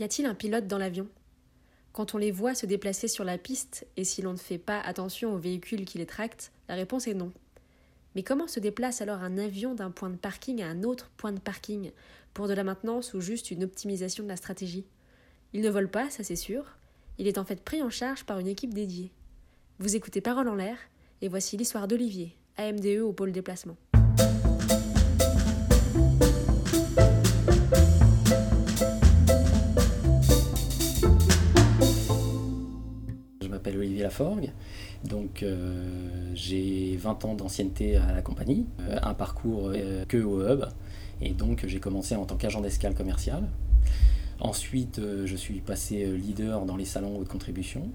Y a-t-il un pilote dans l'avion? Quand on les voit se déplacer sur la piste et si l'on ne fait pas attention aux véhicules qui les tractent, la réponse est non. Mais comment se déplace alors un avion d'un point de parking à un autre point de parking Pour de la maintenance ou juste une optimisation de la stratégie? Il ne vole pas, ça c'est sûr. Il est en fait pris en charge par une équipe dédiée. Vous écoutez Parole en l'air, et voici l'histoire d'Olivier, AMDE au pôle déplacement. Olivier Laforgue, donc euh, j'ai 20 ans d'ancienneté à la compagnie, euh, un parcours euh, que au hub, et donc j'ai commencé en tant qu'agent d'escale commercial. Ensuite, je suis passé leader dans les salons haute contribution.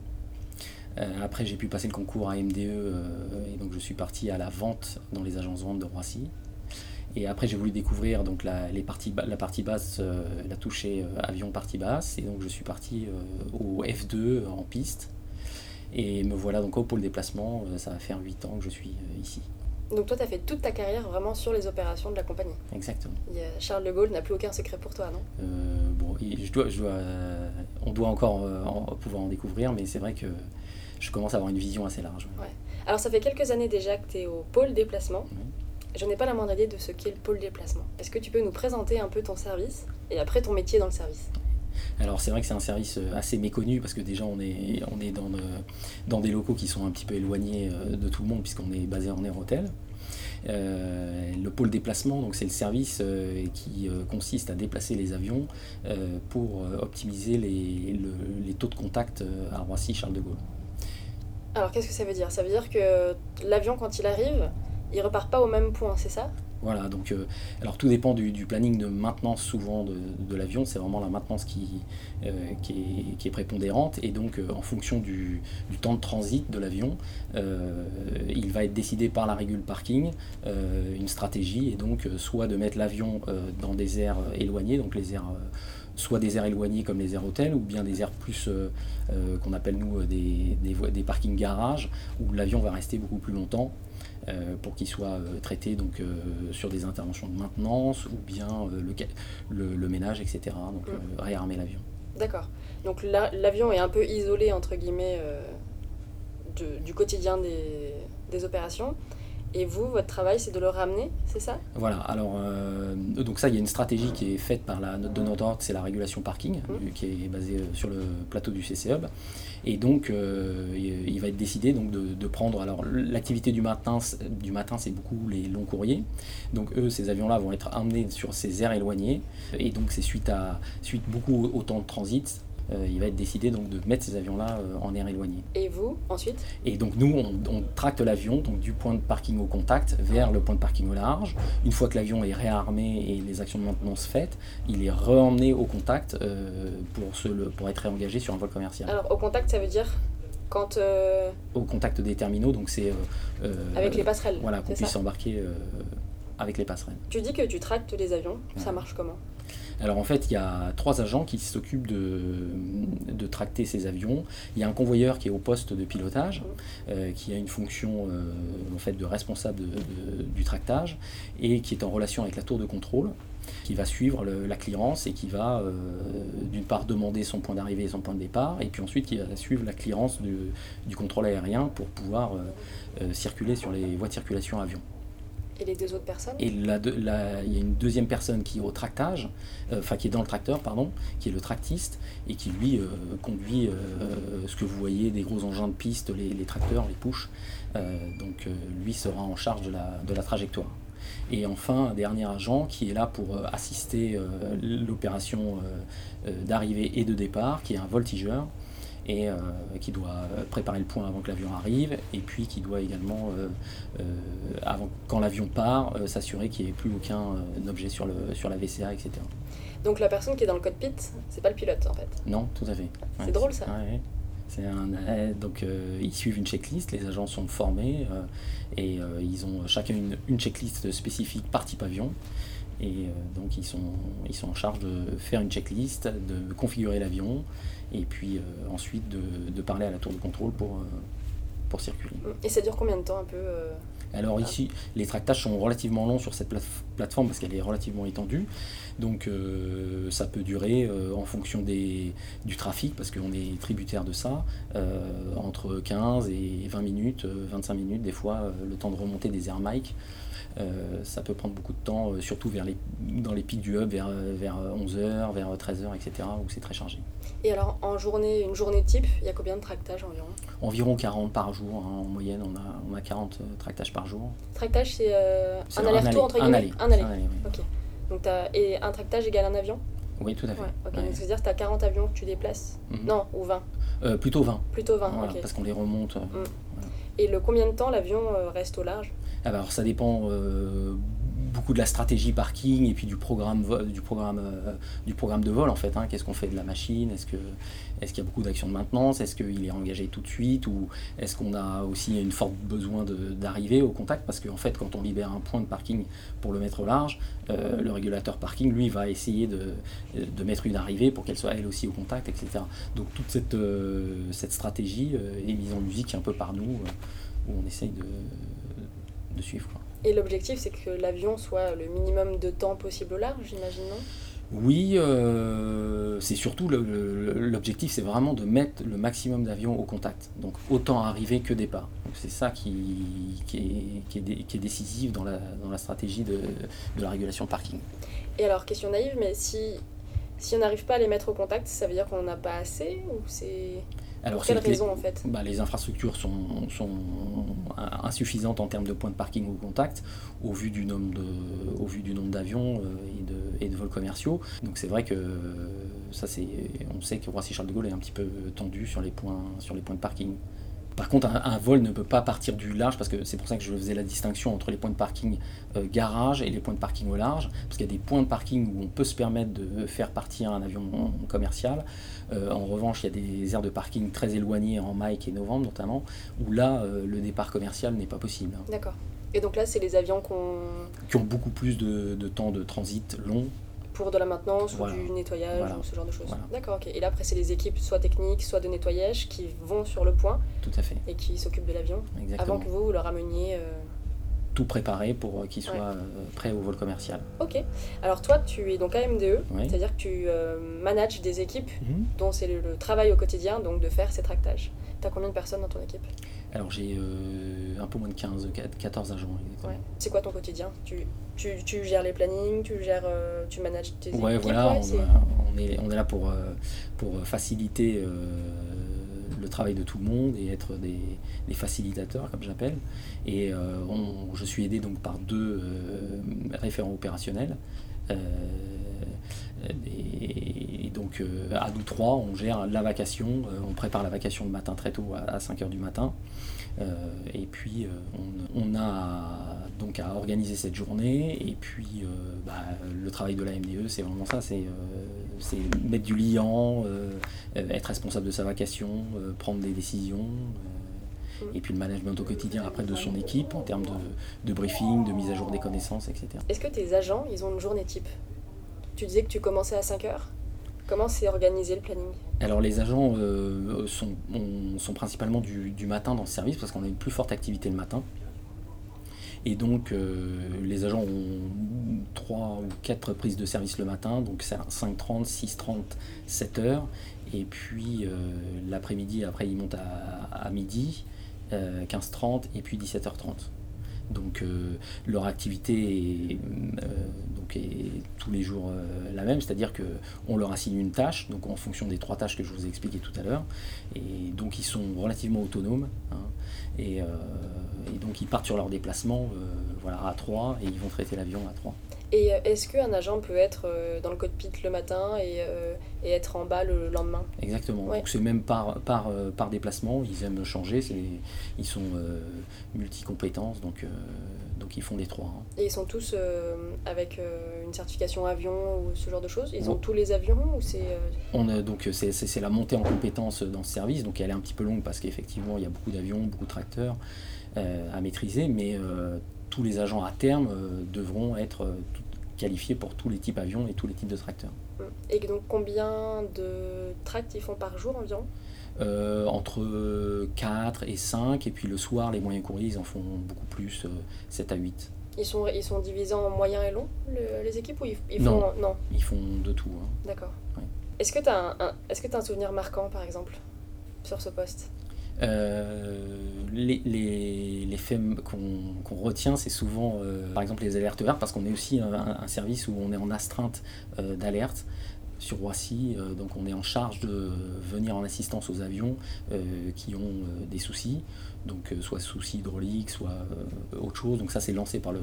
après, j'ai pu passer le concours à MDE, et donc je suis parti à la vente dans les agences vente de Roissy. Et après, j'ai voulu découvrir donc la, les la partie basse, la toucher avion partie basse. Et donc, je suis parti au F2 en piste. Et me voilà donc au pôle déplacement. Euh, ça va faire 8 ans que je suis euh, ici. Donc toi, tu as fait toute ta carrière vraiment sur les opérations de la compagnie. Exactement. Charles de Gaulle n'a plus aucun secret pour toi, non? Euh, Bon, je dois, je dois, on doit encore pouvoir en découvrir, mais c'est vrai que je commence à avoir une vision assez large. Ouais. Alors ça fait quelques années déjà que tu es au pôle déplacement. Je n'ai pas la moindre idée de ce qu'est le pôle déplacement. Est-ce que tu peux nous présenter un peu ton service et après ton métier dans le service? Alors c'est vrai que c'est un service euh, assez méconnu parce que déjà on est, on est dans, des locaux qui sont un petit peu éloignés euh, de tout le monde puisqu'on est basé en air hôtel. Euh, le pôle déplacement, donc c'est le service qui consiste à déplacer les avions pour optimiser les, taux de contact à Roissy-Charles de Gaulle. Alors qu'est-ce que ça veut dire? Ça veut dire que l'avion quand il arrive, il repart pas au même point, c'est ça? Voilà, donc euh, alors tout dépend du, planning de maintenance souvent de, l'avion, c'est vraiment la maintenance qui, euh, est, prépondérante. Et donc euh, en fonction du, temps de transit de l'avion, il va être décidé par la régule parking une stratégie. Et donc soit de mettre l'avion dans des aires éloignées, donc soit des aires éloignées comme les aires hôtels ou bien des aires plus qu'on appelle nous des, des, des parkings garages où l'avion va rester beaucoup plus longtemps pour qu'il soit euh, traité donc, euh, sur des interventions de maintenance ou bien le, le, ménage, etc. Donc mm. réarmer l'avion. D'accord. Donc l'avion est un peu isolé, entre guillemets, du quotidien des, des opérations. Et vous, votre travail, c'est de le ramener, c'est ça? Voilà, alors, euh, donc ça, il y a une stratégie qui est faite par la note de notre ordre, c'est la régulation parking, mmh. qui est basée euh, sur le plateau du CC Hub. Et donc, euh, il va être décidé donc, de, prendre. Alors, l'activité du matin, du matin c'est beaucoup les longs courriers. Donc, eux, ces avions-là vont être emmenés sur ces aires éloignées. Et donc, c'est suite à suite beaucoup au temps de transit euh, il va être décidé donc de mettre ces avions-là euh, en air éloigné. Et vous, ensuite? Et donc nous, on, tracte l'avion donc du point de parking au contact vers le point de parking au large. Une fois que l'avion est réarmé et les actions de maintenance faites, il est re-emmené au contact euh, pour, se, pour être réengagé sur un vol commercial. Alors au contact, ça veut dire quand Au contact des terminaux, donc c'est... avec les passerelles Voilà, qu'on puisse embarquer avec les passerelles. Tu dis que tu tractes les avions, ça marche comment? Alors en fait, il y a trois agents qui s'occupent de, tracter ces avions. Il y a un convoyeur qui est au poste de pilotage, euh, qui a une fonction euh, en fait, de responsable du tractage et qui est en relation avec la tour de contrôle qui va suivre la clearance et qui va euh, d'une part demander son point d'arrivée et son point de départ, et puis ensuite qui va suivre la clearance du, du contrôle aérien pour pouvoir circuler sur les voies de circulation avion. Et les deux autres personnes Et il y a une deuxième personne qui est au tractage, euh, enfin qui est dans le tracteur, pardon, qui est le tractiste, et qui lui euh, conduit euh, ce que vous voyez, des gros engins de piste, les, tracteurs, les push. donc lui sera en charge de la, de la trajectoire. Et enfin, un dernier agent qui est là pour assister l'opération d'arrivée et de départ, qui est un voltigeur, et euh, qui doit préparer le point avant que l'avion arrive, et puis qui doit également, euh, euh, avant, quand l'avion part, s'assurer qu'il n'y ait plus aucun objet sur, le, sur la VCA, etc. Donc la personne qui est dans le cockpit, c'est pas le pilote en fait Non, tout à fait. c'est drôle ça. Un, donc ils suivent une checklist, les agents sont formés et ils ont chacun une, une, checklist spécifique par type avion. Et donc ils sont, ils sont en charge de faire une checklist, de configurer l'avion, et puis euh, ensuite de, parler à la tour de contrôle pour, euh, pour circuler. Et ça dure combien de temps un peu euh Alors ici, les tractages sont relativement longs sur cette plateforme parce qu'elle est relativement étendue. Donc euh, ça peut durer euh, en fonction des, du trafic, parce qu'on est tributaire de ça, euh, entre 15 et 20 minutes, 25 minutes des fois, le temps de remonter des air mic. Ça peut prendre beaucoup de temps, surtout vers les, dans les pics du hub, vers, vers 11h, vers 13h, etc., où c'est très chargé. Et alors, en journée, une journée type, il y a combien de tractages environ? Environ 40 par jour. Hein, en moyenne, on a, on a 40 tractages par jour. Tractage, c'est un aller-retour entre guillemets? Un aller. Un aller ok. Donc as, et un tractage égale un avion? Oui, tout à fait. Donc c'est-à-dire que tu as 40 avions que tu déplaces? Mhm. Non, ou 20 euh, Plutôt 20. Plutôt 20, Parce qu'on les remonte. Euh, mm. Et le combien de temps l'avion euh, reste au large? Alors ça dépend beaucoup de la stratégie parking et puis du programme, du programme, du programme de vol en fait. Hein. Qu'est-ce qu'on fait de la machine? Est-ce qu'il y a beaucoup d'actions de maintenance? Est-ce qu'il est engagé tout de suite? Ou est-ce qu'on a aussi une forte besoin d'arriver au contact? Parce qu'en fait, quand on libère un point de parking pour le mettre au large, euh, le régulateur parking, lui, va essayer de, mettre une arrivée pour qu'elle soit elle aussi au contact, etc. Donc toute cette, euh, stratégie euh, est mise en musique un peu par nous, où on essaye de, de suivre. Et l'objectif, c'est que l'avion soit le minimum de temps possible au large, j'imagine, non? Oui, euh, c'est surtout l'objectif, c'est vraiment de mettre le maximum d'avions au contact. Donc autant arriver que départ. C'est ça qui, qui, est, décisif dans la, dans la stratégie de, la régulation de parking. Et alors, question naïve, mais si, si on n'arrive pas à les mettre au contact, ça veut dire qu'on n'en a pas assez ou c'est... Alors, Pour quelle raison en fait bah, Les infrastructures sont, sont, insuffisantes en termes de points de parking au contact au vu du nombre de, au vu du nombre d'avions euh, et de, et de vols commerciaux. Donc c'est vrai que ça c'est, on sait que Roissy Charles de Gaulle est un petit peu tendu sur les points, sur les points de parking. Par contre, un, vol ne peut pas partir du large, parce que c'est pour ça que je faisais la distinction entre les points de parking euh, garage et les points de parking au large, parce qu'il y a des points de parking où on peut se permettre de faire partir un avion commercial. Euh, en revanche, il y a des aires de parking très éloignées en mai et novembre notamment, où là, euh, le départ commercial n'est pas possible. D'accord. Et donc là, c'est les avions qui ont beaucoup plus de, de temps de transit long pour de la maintenance ou du nettoyage ou ce genre de choses. D'accord, ok. Et là, après, c'est les équipes, soit techniques, soit de nettoyage, qui vont sur le point. Tout à fait. Et qui s'occupent de l'avion. Avant que vous, vous le rameniez. Euh, Tout préparé pour euh, qu'il soit euh, prêt au vol commercial. Ok. Alors, toi, tu es donc AMDE, c'est-à-dire que tu manages des équipes mhm. dont c'est le, travail au quotidien, donc de faire ces tractages. Tu as combien de personnes dans ton équipe? Alors j'ai un peu moins de 15, 14 agents. Ouais. C'est quoi ton quotidien? Tu, tu, tu, gères les plannings, tu gères, euh, tu manages tes ouais, équipes voilà, on, est... on, est, là pour, euh, pour faciliter euh, le travail de tout le monde et être des, des facilitateurs, comme j'appelle. Et je suis aidé donc par deux référents opérationnels. Et, donc à nous trois, on gère la vacation, on prépare la vacation le matin très tôt à, 5h du matin. et puis on, a donc à organiser cette journée. Et puis euh, bah, le travail de la MDE, c'est vraiment ça, c'est euh, mettre du liant, euh, être responsable de sa vacation, prendre des décisions. et puis le management au quotidien après de son équipe en termes de, de briefing, de mise à jour des connaissances, etc. Est-ce que tes agents, ils ont une journée type? Tu disais que tu commençais à 5 heures? Comment c'est organisé le planning? Alors les agents sont, sont, principalement du, matin dans ce service parce qu'on a une plus forte activité le matin. Et donc, euh, les agents ont 3 ou 4 prises de service le matin, donc c'est 5h30, 6h30, 7h. Et puis euh, l'après-midi, après, ils montent à, midi, 15h30 euh, et puis 17h30. Donc leur activité est, donc est tous les jours la même, c'est-à-dire qu'on leur assigne une tâche, donc en fonction des trois tâches que je vous ai expliquées tout à l'heure, et donc ils sont relativement autonomes. Hein. et, donc ils partent sur leur déplacement euh, voilà, à 3 et ils vont traiter l'avion à 3. Et euh, est-ce qu'un agent peut être euh, dans le cockpit le matin et, et être en bas le lendemain? Exactement. Donc c'est même par, par, par déplacement, ils aiment changer, ils sont multi-compétences, donc, donc ils font les trois. Hein. Et ils sont tous avec une certification avion ou ce genre de choses? Ils ont tous les avions ou c'est On donc c'est la montée en compétences dans ce service, donc elle est un petit peu longue parce qu'effectivement il y a beaucoup d'avions, beaucoup de tracteurs. Euh, à maîtriser, mais euh, tous les agents à terme euh, devront être qualifiés pour tous les types d'avions et tous les types de tracteurs. Et donc combien de tracts ils font par jour environ? Entre 4 et 5, et puis le soir, les moyens courriers, ils en font beaucoup plus, 7 à 8. Ils sont, ils sont divisés en moyen et long, les équipes, ou ils, font... Non, ils font de tout. Hein. D'accord. Est-ce que tu as, un, est -ce que as un souvenir marquant, par exemple, sur ce poste? euh, les, les, les, faits qu'on retient, c'est souvent, euh, par exemple, les alertes vertes, parce qu'on est aussi un, un, service où on est en astreinte euh, d'alerte sur Roissy, donc on est en charge de venir en assistance aux avions qui ont des soucis, donc soit soucis hydrauliques, soit autre chose. Donc ça, c'est lancé par le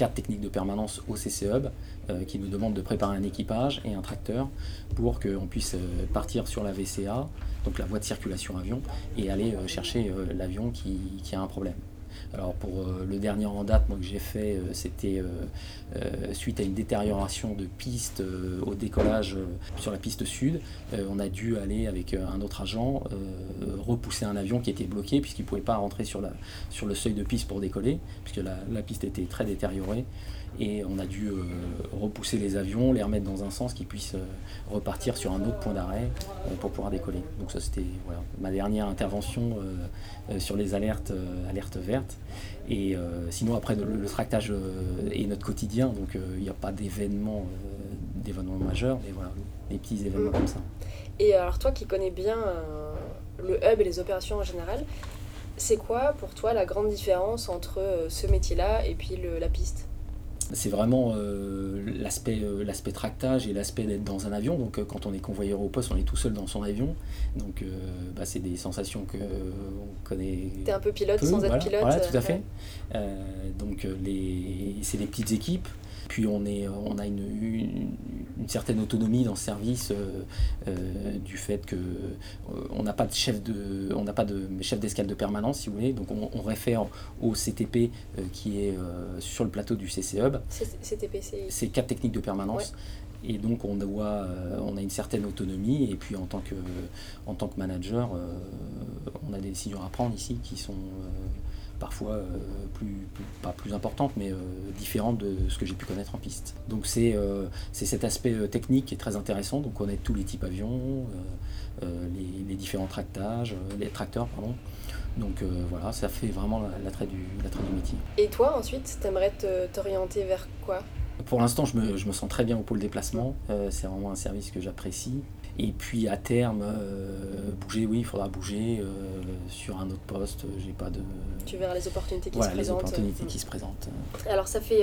cadre technique de permanence au CC Hub, qui nous demande de préparer un équipage et un tracteur pour qu'on puisse partir sur la VCA donc la voie de circulation avion, et aller euh, chercher euh, l'avion qui, a un problème. Alors pour euh, le dernier en date moi, que j'ai fait, c'était suite à une détérioration de piste au décollage sur la piste sud. on a dû aller avec un autre agent repousser un avion qui était bloqué puisqu'il ne pouvait pas rentrer sur, le seuil de piste pour décoller, puisque la piste était très détériorée et on a dû euh, repousser les avions, les remettre dans un sens qui puissent euh, repartir sur un autre point d'arrêt euh, pour pouvoir décoller. Donc ça c'était voilà, ma dernière intervention sur les alertes, alertes vertes. Et sinon après le, tractage est notre quotidien, donc il n'y a pas d'événements d'événements majeurs, mais voilà, des petits événements comme ça. Et alors toi qui connais bien le hub et les opérations en général, c'est quoi pour toi la grande différence entre ce métier-là et puis le, la piste? C'est vraiment euh, l'aspect euh, l'aspect tractage et l'aspect d'être dans un avion. Donc euh, quand on est convoyeur au poste, on est tout seul dans son avion. Donc bah, c'est des sensations que on connaît. T'es un peu pilote sans être pilote. Voilà, tout à fait. donc les c'est des petites équipes. Puis on, est, on a une, une, certaine autonomie dans ce service du fait que on n'a pas de chef de on n'a pas de chef d'escale de permanence si vous voulez. Donc on, réfère au CTP qui est sur le plateau du CC Hub. CTP c'est quatre techniques de permanence. Et donc on, doit, on a une certaine autonomie. Et puis en tant que, en tant que manager, on a des décisions à prendre ici qui sont parfois euh, plus, pas plus importante, mais euh, différente de ce que j'ai pu connaître en piste. Donc c'est euh, cet aspect technique qui est très intéressant, donc connaître tous les types avions, les, différents tractages, les tracteurs, pardon. Donc voilà, ça fait vraiment l'attrait du, du métier. Et toi ensuite, tu aimerais t'orienter vers quoi? Pour l'instant, je me, je me, sens très bien au pôle déplacement, c'est vraiment un service que j'apprécie. Et puis à terme, euh, bouger, oui, il faudra bouger euh, sur un autre poste. J'ai pas de. Tu verras les opportunités qui se présentent. les opportunités qui se présentent. Alors ça fait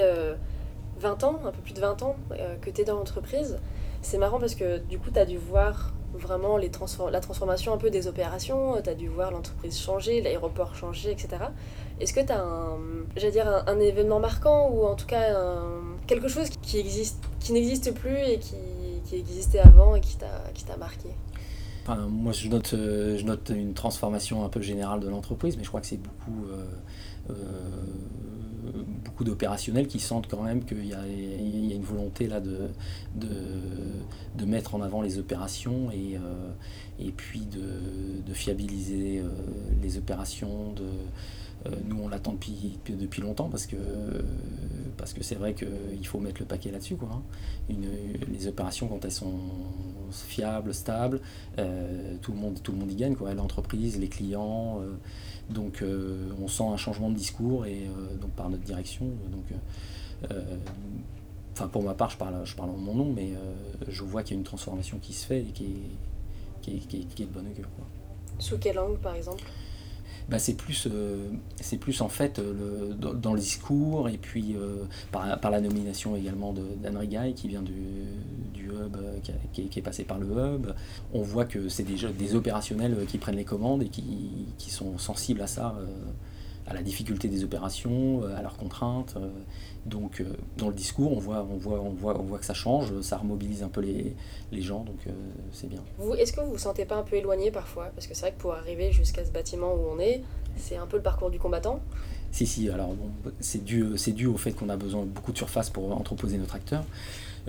20 euh, ans, un peu plus de 20 ans que tu es dans l'entreprise. C'est marrant parce que du coup, tu as dû voir vraiment les la transformation un peu des opérations, tu as dû voir l'entreprise changer, l'aéroport changer, etc. Est-ce que tu as un, dire un, un, événement marquant ou en tout cas quelque chose qui, existe, qui n'existe plus et qui qui existait avant et qui t'a marqué enfin, Moi, je note, euh, je note une transformation un peu générale de l'entreprise, mais je crois que c'est beaucoup, euh, euh, beaucoup d'opérationnels qui sentent quand même qu'il y, y, a une volonté là de, de, de, mettre en avant les opérations et, et puis de, de fiabiliser les opérations, de nous, on l'attend depuis, depuis longtemps parce que parce que c'est vrai qu'il faut mettre le paquet là-dessus. Quoi, hein. les opérations, quand elles sont fiables, stables, euh, tout, le monde, tout le monde y gagne. L'entreprise, les clients. Euh, donc on sent un changement de discours et donc par notre direction. Donc, enfin pour ma part, je parle, je parle en mon nom, mais je vois qu'il y a une transformation qui se fait et qui est, qui est, qui est, de bonne augure. Sous quel angle, par exemple? Bah, c'est plus, euh, c'est plus en fait euh, le, dans, le discours et puis euh, par, par, la nomination également d'Anne Rigaille qui vient du, du hub, qui, qui, est passé par le hub. On voit que c'est des, des opérationnels qui prennent les commandes et qui, qui sont sensibles à ça à la difficulté des opérations, à leurs contraintes. Donc dans le discours, on voit, on, voit, on, voit, on voit que ça change, ça remobilise un peu les, les gens, donc c'est bien. Vous, est-ce que vous vous sentez pas un peu éloigné parfois? Parce que c'est vrai que pour arriver jusqu'à ce bâtiment où on est, c'est un peu le parcours du combattant. Si, si, alors bon, c'est dû, dû au fait qu'on a besoin de beaucoup de surface pour entreposer nos tracteurs.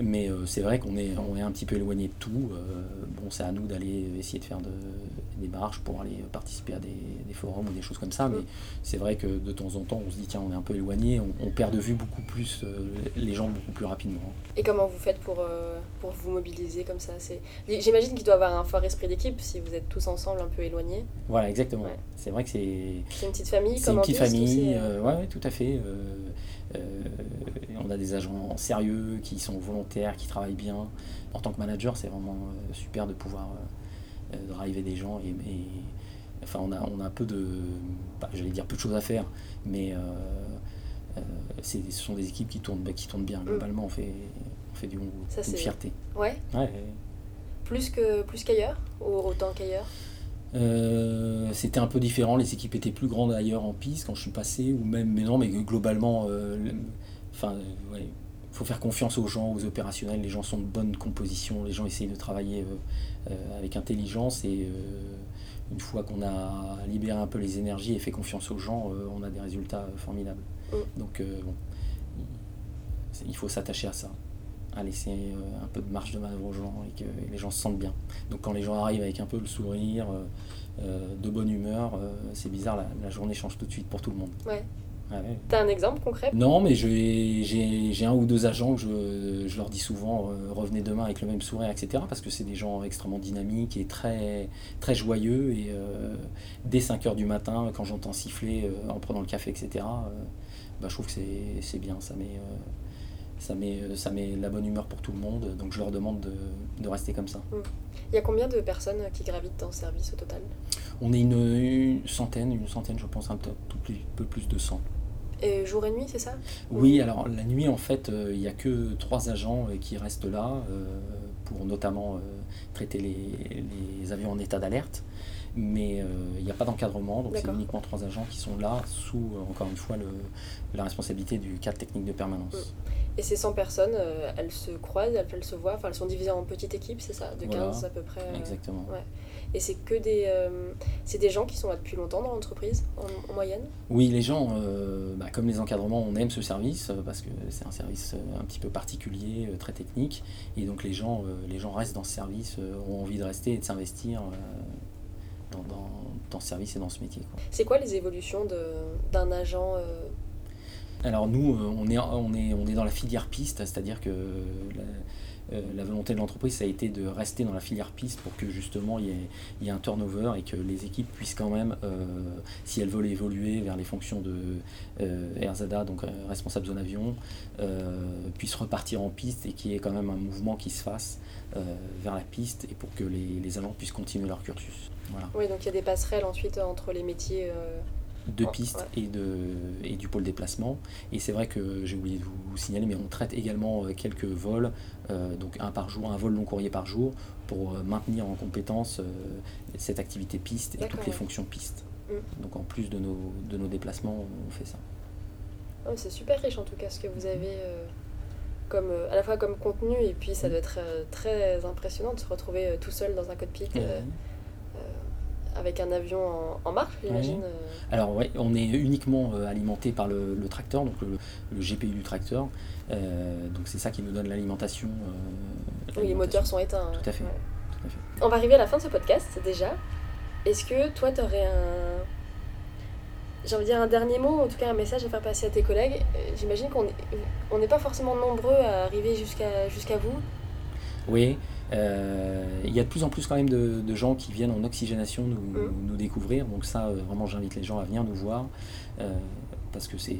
Mais euh, c'est vrai qu'on est, on est un petit peu éloigné de tout. Euh, bon, c'est à nous d'aller essayer de faire de, des marches pour aller participer à des, des forums ou des choses comme ça. Mais c'est vrai que de temps en temps, on se dit, tiens, on est un peu éloigné, on, on perd de vue beaucoup plus euh, les gens beaucoup plus rapidement. Et comment vous faites pour, pour vous mobiliser comme ça? C'est... J'imagine qu'il doit y avoir un fort esprit d'équipe si vous êtes tous ensemble un peu éloignés. Voilà, exactement. Ouais. C'est vrai que c'est. C'est une petite famille C'est comme une petite famille, ouais, ouais, tout à fait. euh, on a des agents sérieux qui sont volontaires, qui travaillent bien. En tant que manager, c'est vraiment euh, super de pouvoir euh, euh, driver des gens. Et, et- enfin, on a, on a un peu de, bah, j'allais dire peu de choses à faire, mais euh, euh, ce sont des équipes qui tournent, qui tournent bien. Globalement, on fait, on fait du bon. Ça, une fierté. Ouais, plus, que, plus qu'ailleurs Ou autant qu'ailleurs? Euh, c'était un peu différent, les équipes étaient plus grandes ailleurs en piste quand je suis passé, ou même, mais non, mais globalement, le- enfin, euh, ouais, faut faire confiance aux gens, aux opérationnels, les gens sont de bonne composition, les gens essayent de travailler euh, euh, avec intelligence et une fois qu'on a libéré un peu les énergies et fait confiance aux gens, euh, on a des résultats euh, formidables. Mm. Donc, euh, bon, il- il faut s'attacher à ça, à laisser un peu de marge de manœuvre aux gens et que les gens se sentent bien. Donc quand les gens arrivent avec un peu le sourire, de bonne humeur, c'est bizarre, la, la journée change tout de suite pour tout le monde. Ouais. Ouais. T'as un exemple concret? Non, mais j'ai un ou deux agents que je, je leur dis souvent euh, revenez demain avec le même sourire, etc. Parce que c'est des gens extrêmement dynamiques et très, très joyeux. Et euh, dès 5 heures du matin, quand j'entends siffler euh, en prenant le café, etc., bah, je trouve que c'est bien. Ça met, ça, met, ça met la bonne humeur pour tout le monde. Donc je leur demande de, de rester comme ça. Il y a combien de personnes qui gravitent dans le service au total? On est une, une centaine, une centaine, je pense, un peu, plus, peu plus de 100. Et jour et nuit, c'est ça? Oui, alors la nuit, en fait, euh, il n'y a que trois agents euh, qui restent là euh, pour notamment euh, traiter les, les avions en état d'alerte. Mais euh, il n'y a pas d'encadrement, donc c'est uniquement trois agents qui sont là sous, euh, encore une fois, le, la responsabilité du cadre technique de permanence. Et ces 100 personnes, euh, elles se croisent, elles, elles se voient, enfin elles sont divisées en petites équipes, c'est ça? De 15 Voilà. à peu près euh, Exactement. ouais. Et c'est que des, euh, c'est des gens qui sont là depuis longtemps dans l'entreprise, en, en moyenne Oui, les gens, euh, bah, comme les encadrements, on aime ce service euh, parce que c'est un service un petit peu particulier, très technique, et donc les gens, les gens restent dans ce service, ont envie de rester et de s'investir dans, dans- dans ce service et dans ce métier. C'est quoi les évolutions de- d'un agent Alors nous, on est, on est, on est dans la filière piste, c'est-à-dire que la, euh, la volonté de l'entreprise, ça a été de rester dans la filière piste pour que justement il y ait, un turnover et que les équipes puissent quand même, euh, si elles veulent évoluer vers les fonctions de euh, RZA, donc responsable zone avion, puissent repartir en piste et qu'il y ait quand même un mouvement qui se fasse vers la piste et pour que les, les puissent continuer leur cursus. Oui, donc il y a des passerelles ensuite entre les métiers. De pistes ouais. et, de, et du pôle déplacement. Et c'est vrai que j'ai oublié de vous signaler, mais on traite également euh, quelques vols, euh, donc un par jour, un vol long courrier par jour, pour euh, maintenir en compétence euh, cette activité piste et toutes les fonctions piste. Mm. Donc en plus de nos, de nos déplacements, on fait ça. oh, c'est super riche en tout cas ce que vous avez euh, comme, à la fois comme contenu et puis ça Mm. doit être très impressionnant de se retrouver tout seul dans un cockpit euh, avec un avion en, en marche, j'imagine. euh. Alors ouais, on est uniquement euh, alimenté par le, le tracteur, donc le, le GPU du tracteur. Euh, donc c'est ça qui nous donne l'alimentation. euh, Oui, les moteurs sont éteints. hein. Tout à fait. Ouais. Tout à fait. On va arriver à la fin de ce podcast déjà. Est-ce que toi, tu aurais un. J'ai envie de dire un dernier mot, en tout cas un message à faire passer à tes collègues? J'imagine qu'on est- on n'est pas forcément nombreux à arriver jusqu'à jusqu'à vous. Oui, euh, il y a de plus en plus quand même de, de gens qui viennent en oxygénation nous, Mm. nous découvrir. Donc ça, euh, vraiment, j'invite les gens à venir nous voir euh, parce que c'est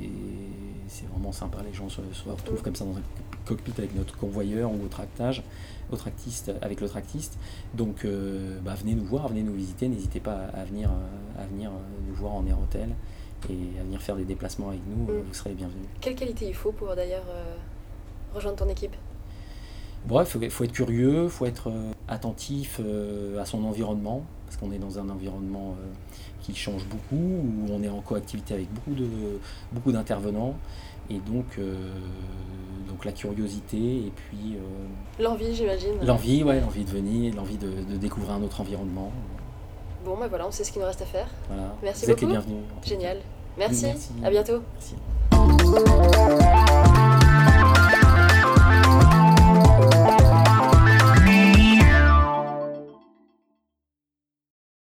vraiment sympa. Les gens se, se retrouvent Mm. comme ça dans un cockpit avec notre convoyeur ou au tractage, au tractiste, avec le tractiste. Donc euh, bah, venez nous voir, venez nous visiter. N'hésitez pas à, venir, à venir nous voir en air hôtel et à venir faire des déplacements avec nous. Mm. Vous serez les bienvenus. Quelle qualité il faut pour d'ailleurs euh, rejoindre ton équipe? Bref, il faut être curieux, il faut être euh, attentif euh, à son environnement, parce qu'on est dans un environnement euh, qui change beaucoup, où on est en coactivité avec beaucoup de beaucoup d'intervenants, et donc, euh, donc la curiosité, et puis euh, L'envie, j'imagine. l'envie, ouais, l'envie de venir, l'envie de, de découvrir un autre environnement. Bon, bah voilà, on sait ce qu'il nous reste à faire. Voilà. Merci Vous êtes les beaucoup. bienvenus. en tout cas. Génial. Merci. Merci. À bientôt. Merci.